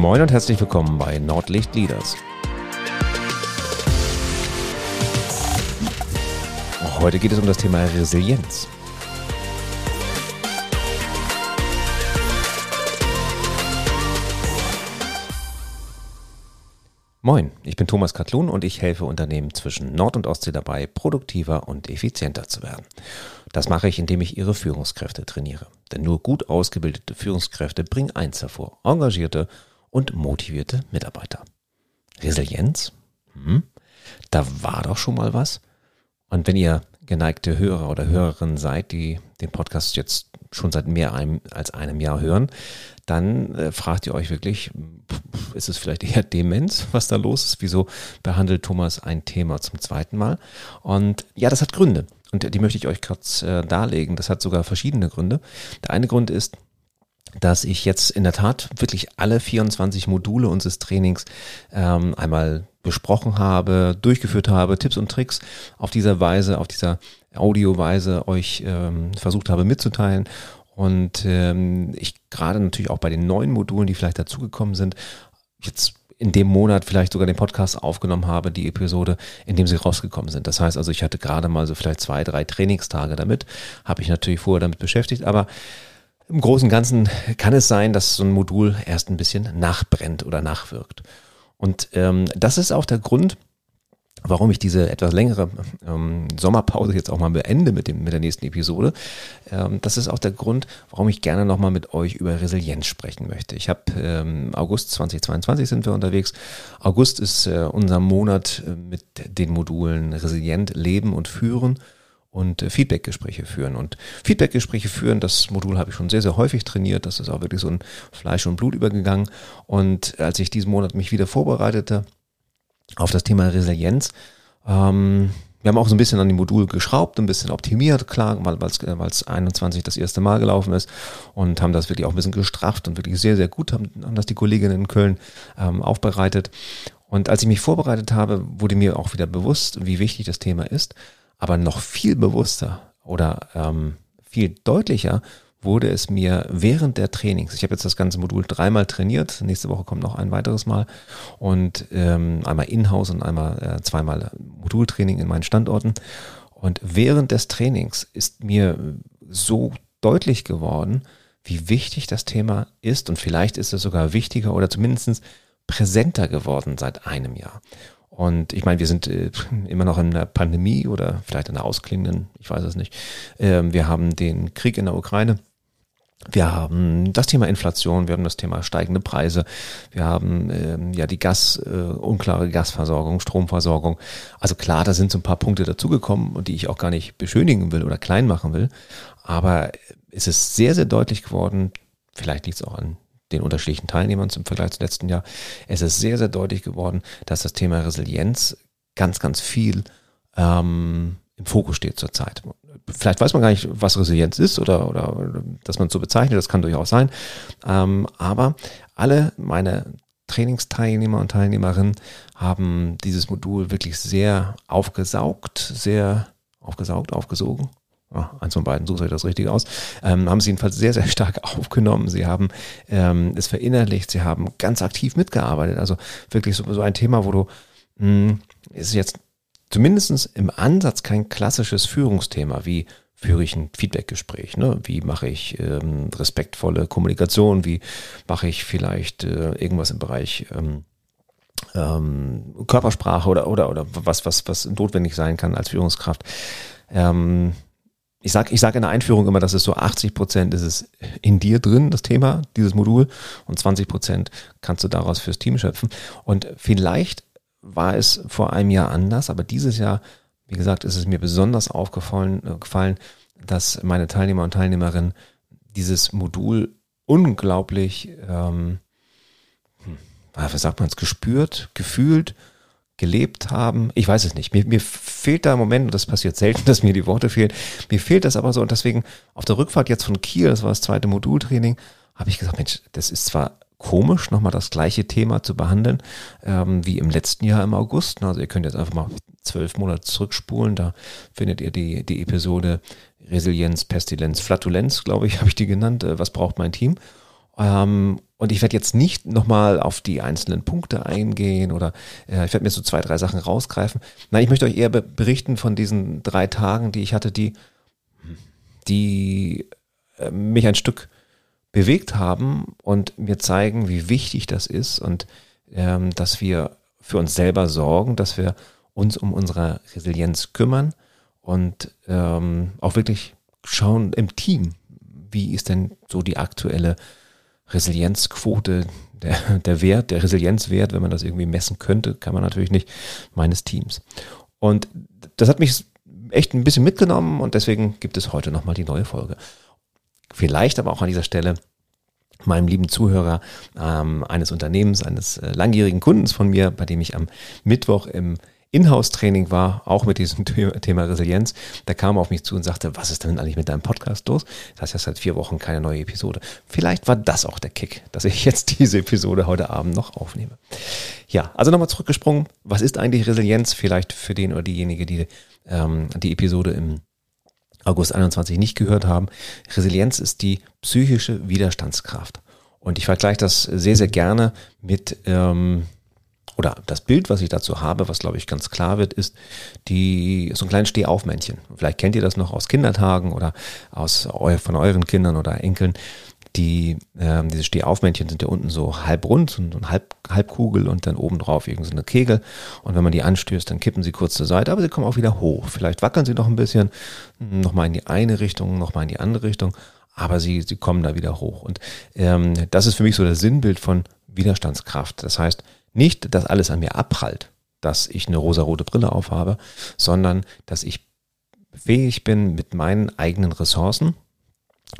Moin und herzlich willkommen bei Nordlicht Leaders. Heute geht es um das Thema Resilienz. Moin, ich bin Thomas Katlun und ich helfe Unternehmen zwischen Nord- und Ostsee dabei, produktiver und effizienter zu werden. Das mache ich, indem ich ihre Führungskräfte trainiere. Denn nur gut ausgebildete Führungskräfte bringen eins hervor, engagierte und motivierte Mitarbeiter. Resilienz? Hm, da war doch schon mal was. Und wenn ihr geneigte Hörer oder Hörerin seid, die den Podcast jetzt schon seit mehr als einem Jahr hören, dann äh, fragt ihr euch wirklich, ist es vielleicht eher Demenz, was da los ist? Wieso behandelt Thomas ein Thema zum zweiten Mal? Und ja, das hat Gründe. Und die möchte ich euch kurz äh, darlegen. Das hat sogar verschiedene Gründe. Der eine Grund ist, dass ich jetzt in der Tat wirklich alle 24 Module unseres Trainings ähm, einmal besprochen habe, durchgeführt habe, Tipps und Tricks auf dieser Weise, auf dieser Audioweise euch ähm, versucht habe mitzuteilen und ähm, ich gerade natürlich auch bei den neuen Modulen, die vielleicht dazugekommen sind, jetzt in dem Monat vielleicht sogar den Podcast aufgenommen habe, die Episode, in dem sie rausgekommen sind. Das heißt also, ich hatte gerade mal so vielleicht zwei, drei Trainingstage damit, habe ich natürlich vorher damit beschäftigt, aber im Großen und Ganzen kann es sein, dass so ein Modul erst ein bisschen nachbrennt oder nachwirkt. Und ähm, das ist auch der Grund, warum ich diese etwas längere ähm, Sommerpause jetzt auch mal beende mit, dem, mit der nächsten Episode. Ähm, das ist auch der Grund, warum ich gerne nochmal mit euch über Resilienz sprechen möchte. Ich habe ähm, August 2022 sind wir unterwegs. August ist äh, unser Monat äh, mit den Modulen Resilient leben und führen und äh, Feedbackgespräche führen. Und Feedbackgespräche führen, das Modul habe ich schon sehr, sehr häufig trainiert. Das ist auch wirklich so ein Fleisch und Blut übergegangen. Und als ich diesen Monat mich wieder vorbereitete, auf das Thema Resilienz. Ähm, wir haben auch so ein bisschen an die Module geschraubt, ein bisschen optimiert, klar, weil es 21 das erste Mal gelaufen ist und haben das wirklich auch ein bisschen gestrafft und wirklich sehr, sehr gut haben, haben das die Kolleginnen in Köln ähm, aufbereitet. Und als ich mich vorbereitet habe, wurde mir auch wieder bewusst, wie wichtig das Thema ist, aber noch viel bewusster oder ähm, viel deutlicher wurde es mir während der Trainings, ich habe jetzt das ganze Modul dreimal trainiert, nächste Woche kommt noch ein weiteres Mal und ähm, einmal in-house und einmal äh, zweimal Modultraining in meinen Standorten. Und während des Trainings ist mir so deutlich geworden, wie wichtig das Thema ist und vielleicht ist es sogar wichtiger oder zumindest präsenter geworden seit einem Jahr. Und ich meine, wir sind äh, immer noch in der Pandemie oder vielleicht in der ausklingenden, ich weiß es nicht. Ähm, wir haben den Krieg in der Ukraine. Wir haben das Thema Inflation, wir haben das Thema steigende Preise, wir haben ähm, ja die Gas, äh, unklare Gasversorgung, Stromversorgung. Also klar, da sind so ein paar Punkte dazugekommen und die ich auch gar nicht beschönigen will oder klein machen will. Aber es ist sehr, sehr deutlich geworden, vielleicht liegt es auch an den unterschiedlichen Teilnehmern zum Vergleich zum letzten Jahr. Es ist sehr, sehr deutlich geworden, dass das Thema Resilienz ganz, ganz viel ähm, im Fokus steht zurzeit vielleicht weiß man gar nicht, was Resilienz ist oder, oder dass man es so bezeichnet, das kann durchaus sein. Ähm, aber alle meine Trainingsteilnehmer und Teilnehmerinnen haben dieses Modul wirklich sehr aufgesaugt, sehr aufgesaugt, aufgesogen. Ja, eins von beiden, sucht euch das richtig aus. Ähm, haben sie jedenfalls sehr, sehr stark aufgenommen. Sie haben ähm, es verinnerlicht, sie haben ganz aktiv mitgearbeitet. Also wirklich so, so ein Thema, wo du, mh, hm, ist jetzt zumindest im Ansatz kein klassisches Führungsthema, wie führe ich ein Feedbackgespräch, ne? wie mache ich ähm, respektvolle Kommunikation, wie mache ich vielleicht äh, irgendwas im Bereich ähm, ähm, Körpersprache oder, oder, oder was, was, was notwendig sein kann als Führungskraft. Ähm, ich sage ich sag in der Einführung immer, dass es so 80 Prozent ist es in dir drin, das Thema, dieses Modul, und 20 Prozent kannst du daraus fürs Team schöpfen. Und vielleicht war es vor einem Jahr anders, aber dieses Jahr, wie gesagt, ist es mir besonders aufgefallen, äh, gefallen, dass meine Teilnehmer und Teilnehmerinnen dieses Modul unglaublich, ähm, hm, was sagt man es, gespürt, gefühlt, gelebt haben. Ich weiß es nicht. Mir, mir fehlt da im Moment, und das passiert selten, dass mir die Worte fehlen, mir fehlt das aber so. Und deswegen auf der Rückfahrt jetzt von Kiel, das war das zweite Modultraining, habe ich gesagt, Mensch, das ist zwar komisch, nochmal das gleiche Thema zu behandeln ähm, wie im letzten Jahr im August. Also ihr könnt jetzt einfach mal zwölf Monate zurückspulen. Da findet ihr die, die Episode Resilienz, Pestilenz, Flatulenz, glaube ich, habe ich die genannt. Äh, was braucht mein Team? Ähm, und ich werde jetzt nicht nochmal auf die einzelnen Punkte eingehen oder äh, ich werde mir so zwei, drei Sachen rausgreifen. Nein, ich möchte euch eher berichten von diesen drei Tagen, die ich hatte, die, die äh, mich ein Stück bewegt haben und mir zeigen, wie wichtig das ist und ähm, dass wir für uns selber sorgen, dass wir uns um unsere Resilienz kümmern und ähm, auch wirklich schauen im Team, wie ist denn so die aktuelle Resilienzquote, der, der Wert, der Resilienzwert, wenn man das irgendwie messen könnte, kann man natürlich nicht, meines Teams. Und das hat mich echt ein bisschen mitgenommen und deswegen gibt es heute nochmal die neue Folge. Vielleicht aber auch an dieser Stelle meinem lieben Zuhörer ähm, eines Unternehmens, eines äh, langjährigen Kundens von mir, bei dem ich am Mittwoch im Inhouse-Training war, auch mit diesem Thema Resilienz. Da kam er auf mich zu und sagte, was ist denn eigentlich mit deinem Podcast los? Das heißt ja seit vier Wochen keine neue Episode. Vielleicht war das auch der Kick, dass ich jetzt diese Episode heute Abend noch aufnehme. Ja, also nochmal zurückgesprungen. Was ist eigentlich Resilienz? Vielleicht für den oder diejenige, die ähm, die Episode im August 21 nicht gehört haben. Resilienz ist die psychische Widerstandskraft. Und ich vergleiche das sehr, sehr gerne mit ähm, oder das Bild, was ich dazu habe, was glaube ich ganz klar wird, ist die so ein kleines Stehaufmännchen. Vielleicht kennt ihr das noch aus Kindertagen oder aus von euren Kindern oder Enkeln. Die ähm, diese Stehaufmännchen sind ja unten so halb rund und so halb Halbkugel und dann oben drauf irgendeine Kegel. Und wenn man die anstößt, dann kippen sie kurz zur Seite, aber sie kommen auch wieder hoch. Vielleicht wackeln sie noch ein bisschen, nochmal in die eine Richtung, nochmal in die andere Richtung, aber sie, sie kommen da wieder hoch. Und ähm, das ist für mich so das Sinnbild von Widerstandskraft. Das heißt, nicht, dass alles an mir abprallt, dass ich eine rosarote Brille aufhabe, sondern dass ich fähig bin, mit meinen eigenen Ressourcen,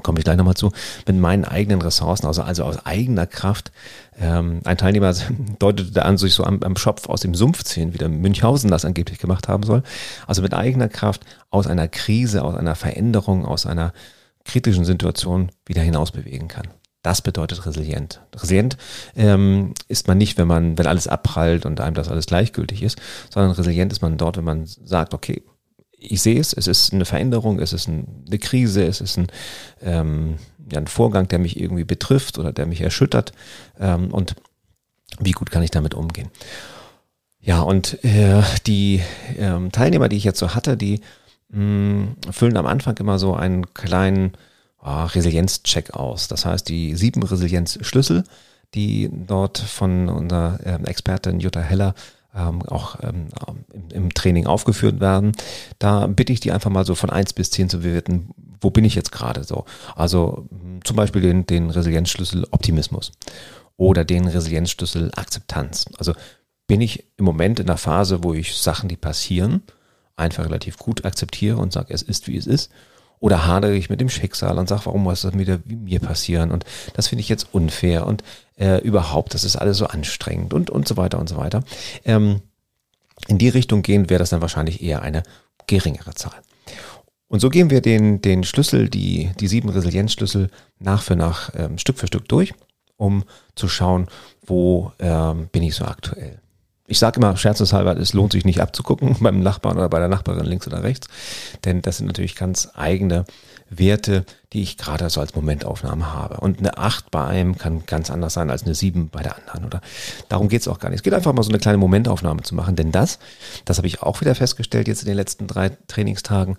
komme ich gleich nochmal zu, mit meinen eigenen Ressourcen, also, also aus eigener Kraft. Ähm, ein Teilnehmer deutete an, sich so am, am Schopf aus dem Sumpf ziehen, wie der Münchhausen das angeblich gemacht haben soll. Also mit eigener Kraft aus einer Krise, aus einer Veränderung, aus einer kritischen Situation wieder hinaus bewegen kann. Das bedeutet resilient. Resilient ähm, ist man nicht, wenn man, wenn alles abprallt und einem das alles gleichgültig ist, sondern resilient ist man dort, wenn man sagt, okay, ich sehe es, es ist eine Veränderung, es ist eine Krise, es ist ein, ähm, ja, ein Vorgang, der mich irgendwie betrifft oder der mich erschüttert ähm, und wie gut kann ich damit umgehen. Ja, und äh, die ähm, Teilnehmer, die ich jetzt so hatte, die mh, mm, füllen am Anfang immer so einen kleinen oh, Resilienzcheck aus. Das heißt, die sieben Resilienzschlüssel, die dort von unserer ähm, Expertin Jutta Heller ähm, auch ähm, im, im, Training aufgeführt werden. Da bitte ich die einfach mal so von eins bis zehn zu bewerten, wo bin ich jetzt gerade so. Also hm, zum Beispiel den, den Resilienzschlüssel Optimismus oder den Resilienzschlüssel Akzeptanz. Also bin ich im Moment in der Phase, wo ich Sachen, die passieren, einfach relativ gut akzeptiere und sage, es ist, wie es ist. Oder hadere ich mit dem Schicksal und sage, warum muss das wieder wie mir passieren? Und das finde ich jetzt unfair und äh, überhaupt, das ist alles so anstrengend und, und so weiter und so weiter. Ähm, in die Richtung gehen wäre das dann wahrscheinlich eher eine geringere Zahl. Und so gehen wir den, den Schlüssel, die, die sieben Resilienzschlüssel nach für nach ähm, Stück für Stück durch, um zu schauen, wo ähm, bin ich so aktuell ich sage immer scherzeshalber, es lohnt sich nicht abzugucken beim Nachbarn oder bei der Nachbarin links oder rechts, denn das sind natürlich ganz eigene Werte, die ich gerade so als Momentaufnahme habe. Und eine 8 bei einem kann ganz anders sein als eine 7 bei der anderen. Oder darum geht es auch gar nicht. Es geht einfach mal so eine kleine Momentaufnahme zu machen, denn das, das habe ich auch wieder festgestellt jetzt in den letzten drei Trainingstagen,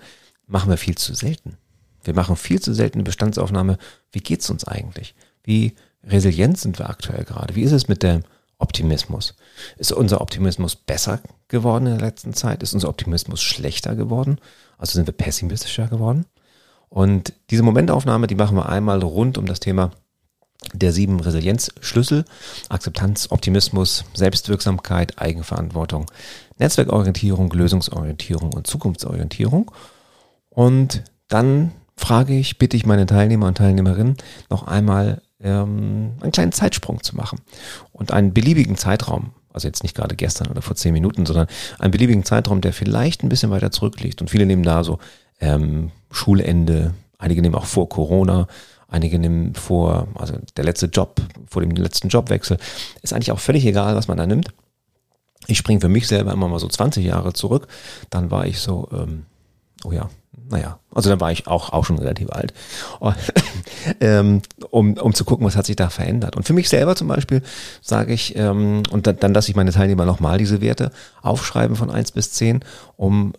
machen wir viel zu selten. Wir machen viel zu selten eine Bestandsaufnahme. Wie geht's uns eigentlich? Wie resilient sind wir aktuell gerade? Wie ist es mit der Optimismus. Ist unser Optimismus besser geworden in der letzten Zeit? Ist unser Optimismus schlechter geworden? Also sind wir pessimistischer geworden? Und diese Momentaufnahme, die machen wir einmal rund um das Thema der sieben Resilienzschlüssel. Akzeptanz, Optimismus, Selbstwirksamkeit, Eigenverantwortung, Netzwerkorientierung, Lösungsorientierung und Zukunftsorientierung. Und dann frage ich, bitte ich meine Teilnehmer und Teilnehmerinnen noch einmal ähm, einen kleinen Zeitsprung zu machen und einen beliebigen Zeitraum, also jetzt nicht gerade gestern oder vor zehn Minuten, sondern einen beliebigen Zeitraum, der vielleicht ein bisschen weiter zurückliegt. Und viele nehmen da so ähm, Schulende, einige nehmen auch vor Corona, einige nehmen vor, also der letzte Job, vor dem letzten Jobwechsel. Ist eigentlich auch völlig egal, was man da nimmt. Ich springe für mich selber immer mal so 20 Jahre zurück. Dann war ich so, ähm, oh ja, naja, also dann war ich auch, auch schon relativ alt. ähm, um, um zu gucken, was hat sich da verändert. Und für mich selber zum Beispiel sage ich, ähm, und dann, dann lasse ich meine Teilnehmer nochmal diese Werte aufschreiben von eins bis zehn, um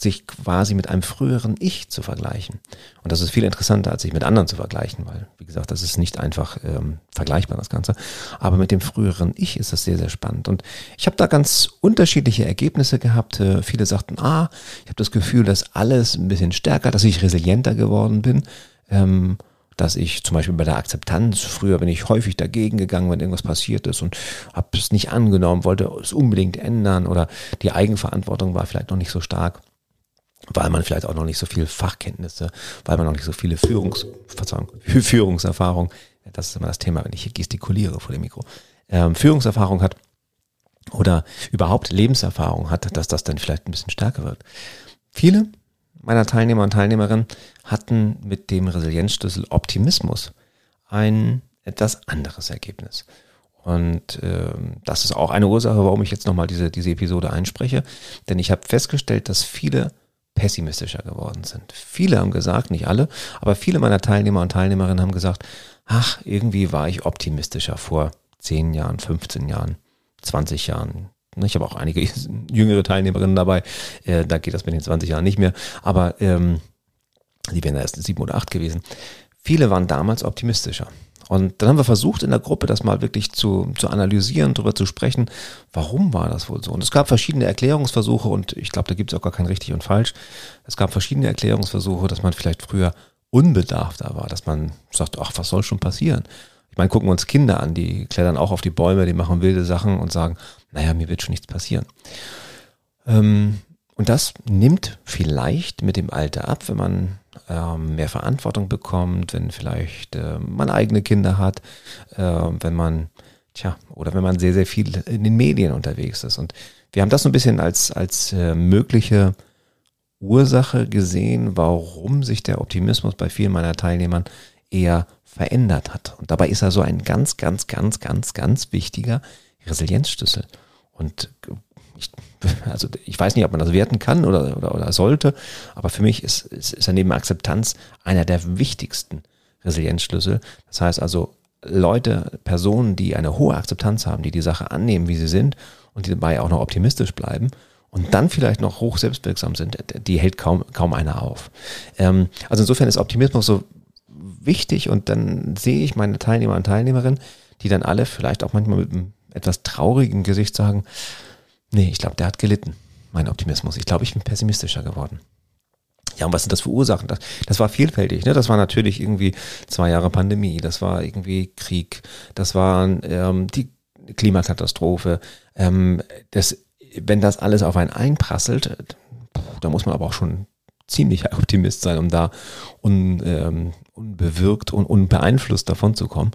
sich quasi mit einem früheren Ich zu vergleichen. Und das ist viel interessanter, als sich mit anderen zu vergleichen, weil, wie gesagt, das ist nicht einfach ähm, vergleichbar, das Ganze. Aber mit dem früheren Ich ist das sehr, sehr spannend. Und ich habe da ganz unterschiedliche Ergebnisse gehabt. Äh, viele sagten, ah, ich habe das Gefühl, dass alles ein bisschen stärker, dass ich resilienter geworden bin. Ähm, dass ich zum Beispiel bei der Akzeptanz, früher bin ich häufig dagegen gegangen, wenn irgendwas passiert ist und habe es nicht angenommen, wollte es unbedingt ändern oder die Eigenverantwortung war vielleicht noch nicht so stark weil man vielleicht auch noch nicht so viel Fachkenntnisse, weil man noch nicht so viele Führungs, Verzeihung, Führungserfahrung, das ist immer das Thema, wenn ich hier gestikuliere vor dem Mikro, ähm, Führungserfahrung hat oder überhaupt Lebenserfahrung hat, dass das dann vielleicht ein bisschen stärker wird. Viele meiner Teilnehmer und Teilnehmerinnen hatten mit dem Resilienzschlüssel Optimismus ein etwas anderes Ergebnis. Und äh, das ist auch eine Ursache, warum ich jetzt nochmal diese, diese Episode einspreche. Denn ich habe festgestellt, dass viele pessimistischer geworden sind. Viele haben gesagt, nicht alle, aber viele meiner Teilnehmer und Teilnehmerinnen haben gesagt, ach, irgendwie war ich optimistischer vor 10 Jahren, 15 Jahren, 20 Jahren. Ich habe auch einige jüngere Teilnehmerinnen dabei, äh, da geht das mit den 20 Jahren nicht mehr, aber ähm, die wären erst sieben oder acht gewesen. Viele waren damals optimistischer. Und dann haben wir versucht, in der Gruppe das mal wirklich zu, zu analysieren, darüber zu sprechen, warum war das wohl so. Und es gab verschiedene Erklärungsversuche und ich glaube, da gibt es auch gar kein richtig und falsch. Es gab verschiedene Erklärungsversuche, dass man vielleicht früher unbedarfter war, dass man sagt, ach, was soll schon passieren? Ich meine, gucken wir uns Kinder an, die klettern auch auf die Bäume, die machen wilde Sachen und sagen, naja, mir wird schon nichts passieren. Ähm, und das nimmt vielleicht mit dem Alter ab, wenn man ähm, mehr Verantwortung bekommt, wenn vielleicht äh, man eigene Kinder hat, äh, wenn man, tja, oder wenn man sehr, sehr viel in den Medien unterwegs ist. Und wir haben das so ein bisschen als, als äh, mögliche Ursache gesehen, warum sich der Optimismus bei vielen meiner Teilnehmern eher verändert hat. Und dabei ist er so ein ganz, ganz, ganz, ganz, ganz wichtiger Resilienzschlüssel. Und also ich weiß nicht, ob man das werten kann oder, oder, oder sollte, aber für mich ist, ist, ist er neben Akzeptanz einer der wichtigsten Resilienzschlüssel. Das heißt also, Leute, Personen, die eine hohe Akzeptanz haben, die die Sache annehmen, wie sie sind und die dabei auch noch optimistisch bleiben und dann vielleicht noch hoch selbstwirksam sind, die hält kaum, kaum einer auf. Ähm, also insofern ist Optimismus so wichtig und dann sehe ich meine Teilnehmer und Teilnehmerinnen, die dann alle vielleicht auch manchmal mit einem etwas traurigen Gesicht sagen, Nee, ich glaube, der hat gelitten, mein Optimismus. Ich glaube, ich bin pessimistischer geworden. Ja, und was sind das für Ursachen? Das, das war vielfältig. Ne? Das war natürlich irgendwie zwei Jahre Pandemie, das war irgendwie Krieg, das war ähm, die Klimakatastrophe. Ähm, das, wenn das alles auf einen einprasselt, da muss man aber auch schon ziemlich Optimist sein, um da un, ähm, unbewirkt und unbeeinflusst davon zu kommen.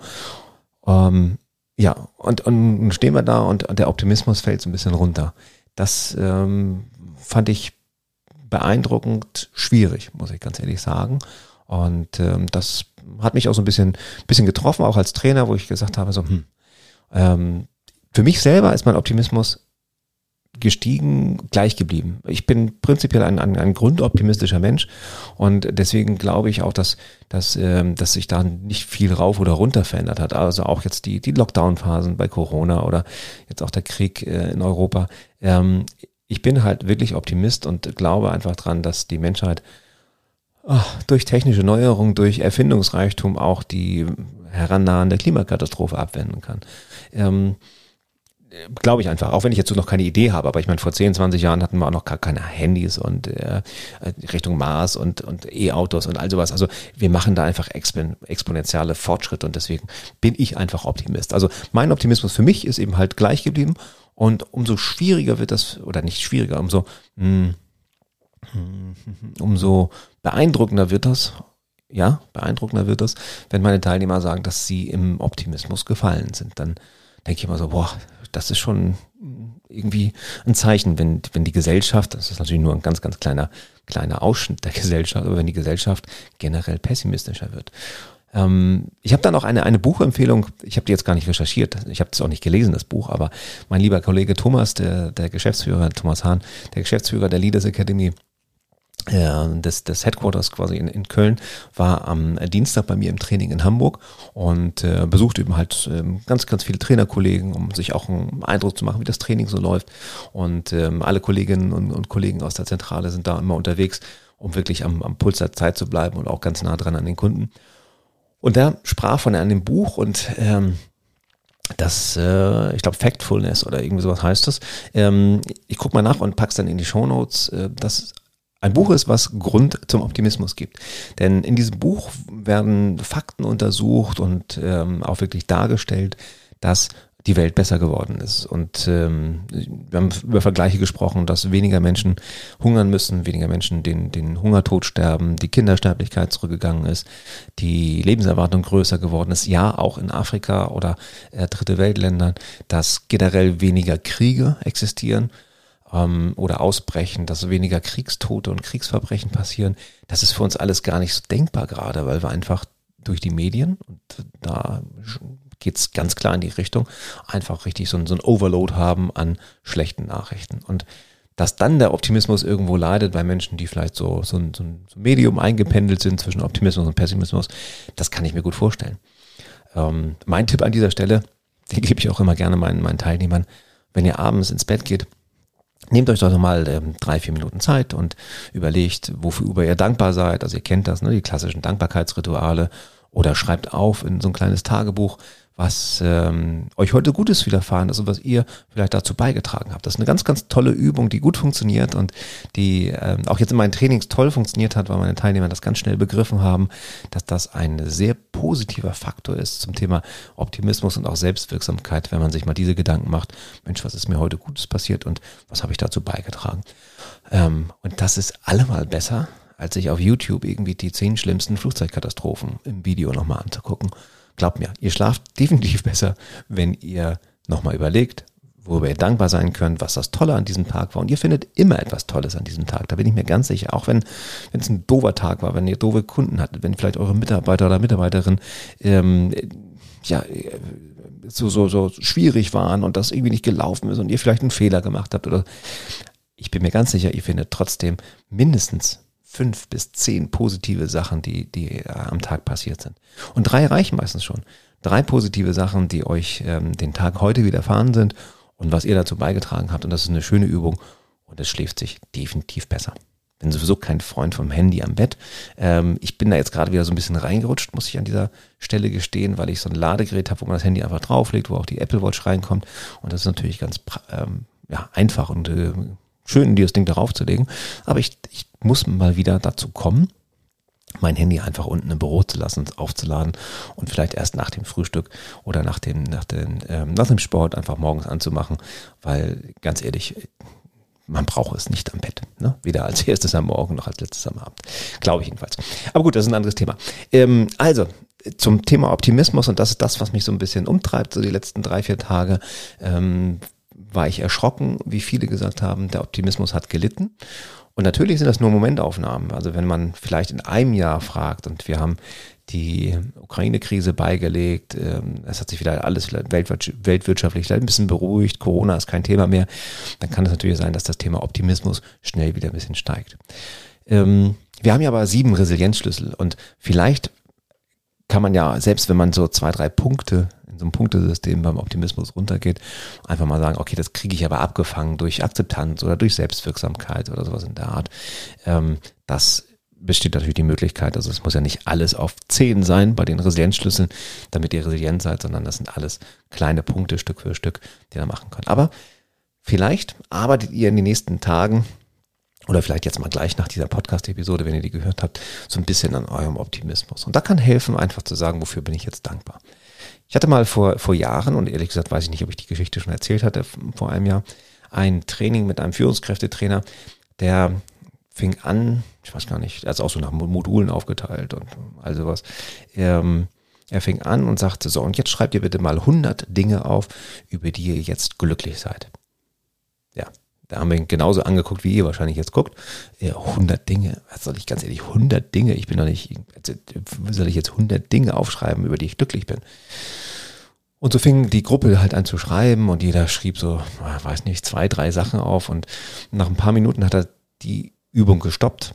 Ähm, ja, und, und stehen wir da und, und der Optimismus fällt so ein bisschen runter. Das ähm, fand ich beeindruckend schwierig, muss ich ganz ehrlich sagen. Und ähm, das hat mich auch so ein bisschen, bisschen getroffen, auch als Trainer, wo ich gesagt habe, so, hm, ähm, für mich selber ist mein Optimismus gestiegen, gleich geblieben. Ich bin prinzipiell ein, ein, ein grundoptimistischer Mensch und deswegen glaube ich auch, dass, dass, ähm, dass sich da nicht viel rauf oder runter verändert hat. Also auch jetzt die, die Lockdown-Phasen bei Corona oder jetzt auch der Krieg äh, in Europa. Ähm, ich bin halt wirklich Optimist und glaube einfach dran, dass die Menschheit oh, durch technische Neuerungen, durch Erfindungsreichtum auch die herannahende Klimakatastrophe abwenden kann. Ähm, glaube ich einfach, auch wenn ich jetzt noch keine Idee habe, aber ich meine, vor 10, 20 Jahren hatten wir auch noch gar keine Handys und äh, Richtung Mars und, und E-Autos und all sowas. Also wir machen da einfach expon exponentielle Fortschritte und deswegen bin ich einfach Optimist. Also mein Optimismus für mich ist eben halt gleich geblieben und umso schwieriger wird das, oder nicht schwieriger, umso, mh, hm, umso beeindruckender wird das, ja, beeindruckender wird das, wenn meine Teilnehmer sagen, dass sie im Optimismus gefallen sind. Dann denke ich immer so, boah, das ist schon irgendwie ein Zeichen, wenn, wenn die Gesellschaft, das ist natürlich nur ein ganz, ganz kleiner, kleiner Ausschnitt der Gesellschaft, aber wenn die Gesellschaft generell pessimistischer wird. Ähm, ich habe dann auch eine, eine Buchempfehlung, ich habe die jetzt gar nicht recherchiert, ich habe es auch nicht gelesen, das Buch, aber mein lieber Kollege Thomas, der, der Geschäftsführer, Thomas Hahn, der Geschäftsführer der Leaders Academy, des, des Headquarters quasi in, in Köln, war am Dienstag bei mir im Training in Hamburg und äh, besuchte eben halt ähm, ganz, ganz viele Trainerkollegen, um sich auch einen Eindruck zu machen, wie das Training so läuft. Und ähm, alle Kolleginnen und, und Kollegen aus der Zentrale sind da immer unterwegs, um wirklich am, am Puls der Zeit zu bleiben und auch ganz nah dran an den Kunden. Und da sprach von einem Buch und ähm, das, äh, ich glaube, Factfulness oder irgendwie sowas heißt das. Ähm, ich gucke mal nach und pack's dann in die Shownotes. Äh, das ein Buch ist, was Grund zum Optimismus gibt. Denn in diesem Buch werden Fakten untersucht und ähm, auch wirklich dargestellt, dass die Welt besser geworden ist. Und ähm, wir haben über Vergleiche gesprochen, dass weniger Menschen hungern müssen, weniger Menschen den, den Hungertod sterben, die Kindersterblichkeit zurückgegangen ist, die Lebenserwartung größer geworden ist, ja auch in Afrika oder äh, dritte Weltländern, dass generell weniger Kriege existieren ähm, oder ausbrechen, dass weniger Kriegstote und Kriegsverbrechen passieren. Das ist für uns alles gar nicht so denkbar gerade, weil wir einfach durch die Medien, und da geht's ganz klar in die Richtung, einfach richtig so ein, so ein Overload haben an schlechten Nachrichten. Und dass dann der Optimismus irgendwo leidet bei Menschen, die vielleicht so, so, ein, so ein Medium eingependelt sind zwischen Optimismus und Pessimismus, das kann ich mir gut vorstellen. Ähm, mein Tipp an dieser Stelle, den gebe ich auch immer gerne meinen, meinen Teilnehmern, wenn ihr abends ins Bett geht, Nehmt euch doch mal ähm, drei, vier Minuten Zeit und überlegt, wofür ihr dankbar seid. Also ihr kennt das, ne, die klassischen Dankbarkeitsrituale. Oder schreibt auf in so ein kleines Tagebuch, was ähm, euch heute Gutes widerfahren ist und was ihr vielleicht dazu beigetragen habt. Das ist eine ganz, ganz tolle Übung, die gut funktioniert und die ähm, auch jetzt in meinen Trainings toll funktioniert hat, weil meine Teilnehmer das ganz schnell begriffen haben, dass das ein sehr positiver Faktor ist zum Thema Optimismus und auch Selbstwirksamkeit, wenn man sich mal diese Gedanken macht, Mensch, was ist mir heute Gutes passiert und was habe ich dazu beigetragen. Ähm, und das ist allemal besser, als sich auf YouTube irgendwie die zehn schlimmsten Flugzeugkatastrophen im Video nochmal anzugucken glaubt mir, ihr schlaft definitiv besser, wenn ihr nochmal überlegt, worüber ihr dankbar sein könnt, was das Tolle an diesem Tag war. Und ihr findet immer etwas Tolles an diesem Tag. Da bin ich mir ganz sicher. Auch wenn wenn es ein doofer Tag war, wenn ihr doofe Kunden hattet, wenn vielleicht eure Mitarbeiter oder Mitarbeiterin ähm, ja so, so, so schwierig waren und das irgendwie nicht gelaufen ist und ihr vielleicht einen Fehler gemacht habt oder ich bin mir ganz sicher, ihr findet trotzdem mindestens fünf bis zehn positive Sachen, die, die äh, am Tag passiert sind. Und drei reichen meistens schon. Drei positive Sachen, die euch ähm, den Tag heute widerfahren sind und was ihr dazu beigetragen habt. Und das ist eine schöne Übung und es schläft sich definitiv besser. Bin sowieso kein Freund vom Handy am Bett. Ähm, ich bin da jetzt gerade wieder so ein bisschen reingerutscht, muss ich an dieser Stelle gestehen, weil ich so ein Ladegerät habe, wo man das Handy einfach drauflegt, wo auch die Apple Watch reinkommt. Und das ist natürlich ganz ähm, ja, einfach und äh, schön, dir das Ding darauf zu legen. Aber ich, ich muss mal wieder dazu kommen, mein Handy einfach unten im Büro zu lassen, aufzuladen und vielleicht erst nach dem Frühstück oder nach dem, nach, den, ähm, nach dem Sport einfach morgens anzumachen, weil ganz ehrlich, man braucht es nicht am Bett. Ne? Weder als erstes am Morgen noch als letztes am Abend. Glaube ich jedenfalls. Aber gut, das ist ein anderes Thema. Ähm, also, zum Thema Optimismus und das ist das, was mich so ein bisschen umtreibt, so die letzten drei, vier Tage. Ähm, war ich erschrocken, wie viele gesagt haben, der Optimismus hat gelitten. Und natürlich sind das nur Momentaufnahmen. Also wenn man vielleicht in einem Jahr fragt und wir haben die Ukraine-Krise beigelegt, ähm, es hat sich wieder alles weltwirtschaftlich ein bisschen beruhigt, Corona ist kein Thema mehr, dann kann es natürlich sein, dass das Thema Optimismus schnell wieder ein bisschen steigt. Ähm, wir haben ja aber sieben Resilienzschlüssel und vielleicht kann man ja, selbst wenn man so zwei, drei Punkte so ein Punktesystem beim Optimismus runtergeht, einfach mal sagen, okay, das kriege ich aber abgefangen durch Akzeptanz oder durch Selbstwirksamkeit oder sowas in der Art. Ähm, das besteht natürlich die Möglichkeit, also es muss ja nicht alles auf 10 sein bei den Resilienzschlüsseln, damit ihr resilient seid, sondern das sind alles kleine Punkte Stück für Stück, die ihr machen könnt. Aber vielleicht arbeitet ihr in den nächsten Tagen oder vielleicht jetzt mal gleich nach dieser Podcast-Episode, wenn ihr die gehört habt, so ein bisschen an eurem Optimismus. Und da kann helfen, einfach zu sagen, wofür bin ich jetzt dankbar. Ich hatte mal vor, vor Jahren, und ehrlich gesagt weiß ich nicht, ob ich die Geschichte schon erzählt hatte, vor einem Jahr, ein Training mit einem Führungskräftetrainer, der fing an, ich weiß gar nicht, er ist auch so nach Modulen aufgeteilt und all sowas. Ähm, er fing an und sagte so, und jetzt schreibt ihr bitte mal 100 Dinge auf, über die ihr jetzt glücklich seid. Da haben wir ihn genauso angeguckt, wie ihr wahrscheinlich jetzt guckt. Ja, 100 Dinge, was soll ich ganz ehrlich, 100 Dinge, ich bin doch nicht, soll ich jetzt 100 Dinge aufschreiben, über die ich glücklich bin? Und so fing die Gruppe halt an zu schreiben und jeder schrieb so, weiß nicht, zwei, drei Sachen auf und nach ein paar Minuten hat er die Übung gestoppt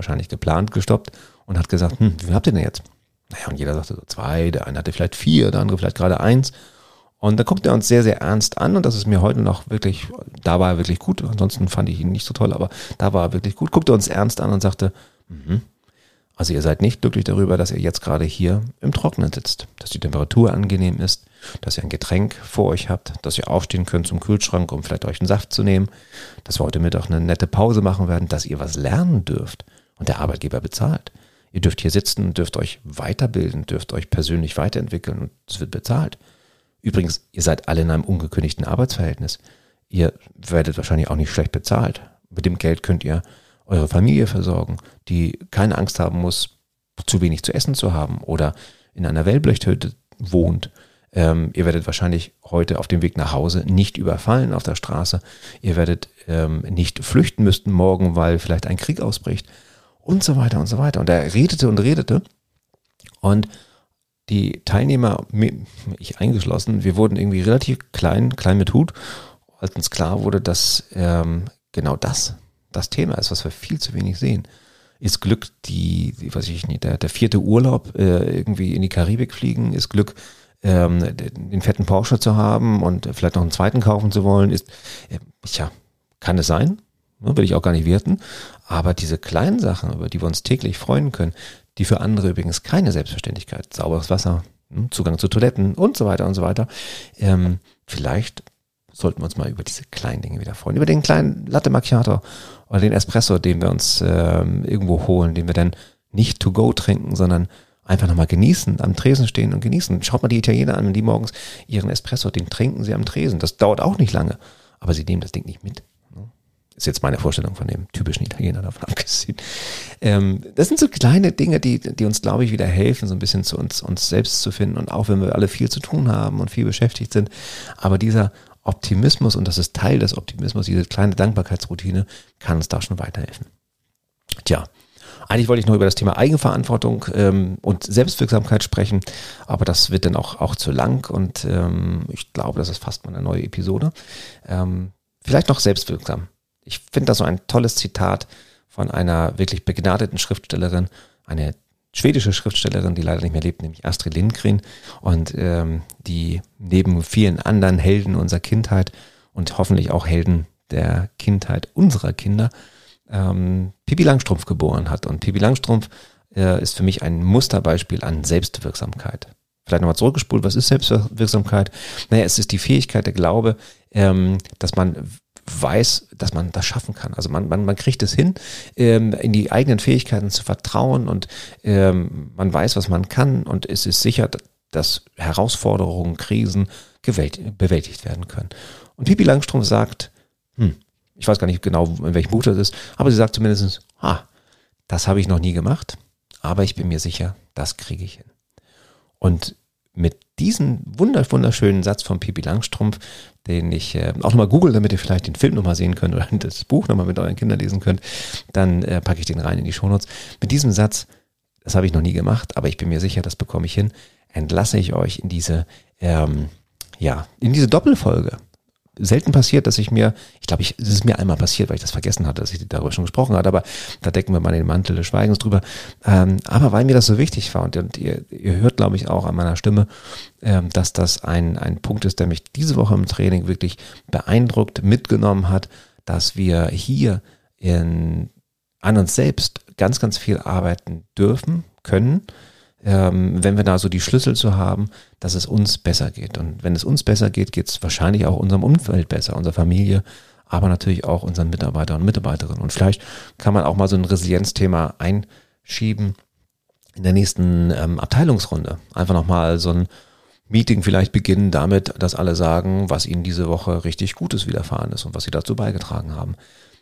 wahrscheinlich geplant gestoppt und hat gesagt, hm, wie habt ihr denn jetzt? Naja, und jeder sagte so zwei, der eine hatte vielleicht vier, der andere vielleicht gerade eins. Und da guckt er uns sehr, sehr ernst an und das ist mir heute noch wirklich, da war er wirklich gut, ansonsten fand ich ihn nicht so toll, aber da war er wirklich gut, guckte uns ernst an und sagte, mhm, also ihr seid nicht glücklich darüber, dass ihr jetzt gerade hier im Trockenen sitzt, dass die Temperatur angenehm ist, dass ihr ein Getränk vor euch habt, dass ihr aufstehen könnt zum Kühlschrank, um vielleicht euch einen Saft zu nehmen, dass wir heute Mittag eine nette Pause machen werden, dass ihr was lernen dürft und der Arbeitgeber bezahlt. Ihr dürft hier sitzen, dürft euch weiterbilden, dürft euch persönlich weiterentwickeln und es wird bezahlt. Übrigens, ihr seid alle in einem ungekündigten Arbeitsverhältnis. Ihr werdet wahrscheinlich auch nicht schlecht bezahlt. Mit dem Geld könnt ihr eure Familie versorgen, die keine Angst haben muss, zu wenig zu essen zu haben oder in einer Wellblechhütte wohnt. Ähm, ihr werdet wahrscheinlich heute auf dem Weg nach Hause nicht überfallen auf der Straße. Ihr werdet ähm, nicht flüchten müssten morgen, weil vielleicht ein Krieg ausbricht und so weiter und so weiter. Und er redete und redete. Und die Teilnehmer, ich eingeschlossen, wir wurden irgendwie relativ klein, klein mit Hut, als uns klar wurde, dass ähm, genau das das Thema ist, was wir viel zu wenig sehen. Ist Glück die, weiß ich nicht, der, der vierte Urlaub äh, irgendwie in die Karibik fliegen? Ist Glück ähm, den fetten Porsche zu haben und vielleicht noch einen zweiten kaufen zu wollen? Ist, äh, ja, kann es sein? Ne, will ich auch gar nicht werten. Aber diese kleinen Sachen, über die wir uns täglich freuen können, die für andere übrigens keine Selbstverständlichkeit, sauberes Wasser, hm, Zugang zu Toiletten und so weiter und so weiter, ähm, vielleicht sollten wir uns mal über diese kleinen Dinge wieder freuen. Über den kleinen Latte Macchiato oder den Espresso, den wir uns ähm, irgendwo holen, den wir dann nicht to go trinken, sondern einfach nochmal genießen, am Tresen stehen und genießen. Schaut mal die Italiener an, wenn die morgens ihren Espresso, den trinken sie am Tresen. Das dauert auch nicht lange, aber sie nehmen das Ding nicht mit. Ist jetzt meine Vorstellung von dem typischen Italiener davon abgesehen. Ähm, das sind so kleine Dinge, die, die uns, glaube ich, wieder helfen, so ein bisschen zu uns, uns selbst zu finden. Und auch wenn wir alle viel zu tun haben und viel beschäftigt sind. Aber dieser Optimismus, und das ist Teil des Optimismus, diese kleine Dankbarkeitsroutine, kann uns da schon weiterhelfen. Tja, eigentlich wollte ich nur über das Thema Eigenverantwortung ähm, und Selbstwirksamkeit sprechen, aber das wird dann auch, auch zu lang und ähm, ich glaube, das ist fast mal eine neue Episode. Ähm, vielleicht noch selbstwirksam. Ich finde da so ein tolles Zitat von einer wirklich begnadeten Schriftstellerin, eine schwedische Schriftstellerin, die leider nicht mehr lebt, nämlich Astrid Lindgren und ähm, die neben vielen anderen Helden unserer Kindheit und hoffentlich auch Helden der Kindheit unserer Kinder ähm, Pippi Langstrumpf geboren hat. Und Pippi Langstrumpf äh, ist für mich ein Musterbeispiel an Selbstwirksamkeit. Vielleicht nochmal zurückgespult, was ist Selbstwirksamkeit? Naja, es ist die Fähigkeit, der Glaube, ähm, dass man weiß, dass man das schaffen kann. Also man, man, man kriegt es hin, ähm, in die eigenen Fähigkeiten zu vertrauen und ähm, man weiß, was man kann und es ist sicher, dass Herausforderungen, Krisen bewältigt werden können. Und Pipi Langstrumpf sagt, hm, ich weiß gar nicht genau, in welchem Buch das ist, aber sie sagt zumindest, ah, das habe ich noch nie gemacht, aber ich bin mir sicher, das kriege ich hin. Und mit diesem wunderschönen Satz von Pipi Langstrumpf, den ich äh, auch nochmal google, damit ihr vielleicht den Film nochmal sehen könnt oder das Buch nochmal mit euren Kindern lesen könnt, dann äh, packe ich den rein in die Shownotes. Mit diesem Satz, das habe ich noch nie gemacht, aber ich bin mir sicher, das bekomme ich hin, entlasse ich euch in diese, ähm, ja, in diese Doppelfolge selten passiert, dass ich mir, ich glaube, ich, es ist mir einmal passiert, weil ich das vergessen hatte, dass ich darüber schon gesprochen hatte, aber da decken wir mal den Mantel des Schweigens drüber. Ähm, aber weil mir das so wichtig war und, und ihr, ihr hört, glaube ich, auch an meiner Stimme, ähm, dass das ein, ein Punkt ist, der mich diese Woche im Training wirklich beeindruckt, mitgenommen hat, dass wir hier in, an uns selbst ganz, ganz viel arbeiten dürfen, können, ähm, wenn wir da so die Schlüssel zu haben, dass es uns besser geht. Und wenn es uns besser geht, geht es wahrscheinlich auch unserem Umfeld besser, unserer Familie, aber natürlich auch unseren Mitarbeitern und Mitarbeiterinnen. Und vielleicht kann man auch mal so ein Resilienzthema einschieben in der nächsten ähm, Abteilungsrunde. Einfach nochmal so ein Meeting vielleicht beginnen damit, dass alle sagen, was ihnen diese Woche richtig Gutes widerfahren ist und was sie dazu beigetragen haben.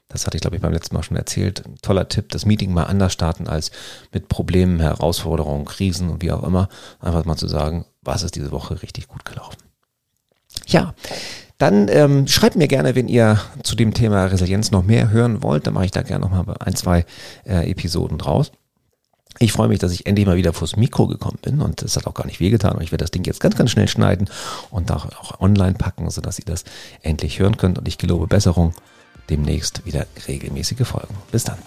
Das hatte ich, glaube ich, beim letzten Mal schon erzählt. Toller Tipp, das Meeting mal anders starten als mit Problemen, Herausforderungen, Krisen und wie auch immer. Einfach mal zu sagen, was ist diese Woche richtig gut gelaufen. Ja, dann ähm, schreibt mir gerne, wenn ihr zu dem Thema Resilienz noch mehr hören wollt. Dann mache ich da gerne noch mal ein, zwei äh, Episoden draus. Ich freue mich, dass ich endlich mal wieder vors Mikro gekommen bin und es hat auch gar nicht wehgetan. Ich werde das Ding jetzt ganz, ganz schnell schneiden und auch online packen, sodass ihr das endlich hören könnt. Und ich gelobe Besserung demnächst wieder regelmäßige Folgen. Bis dann.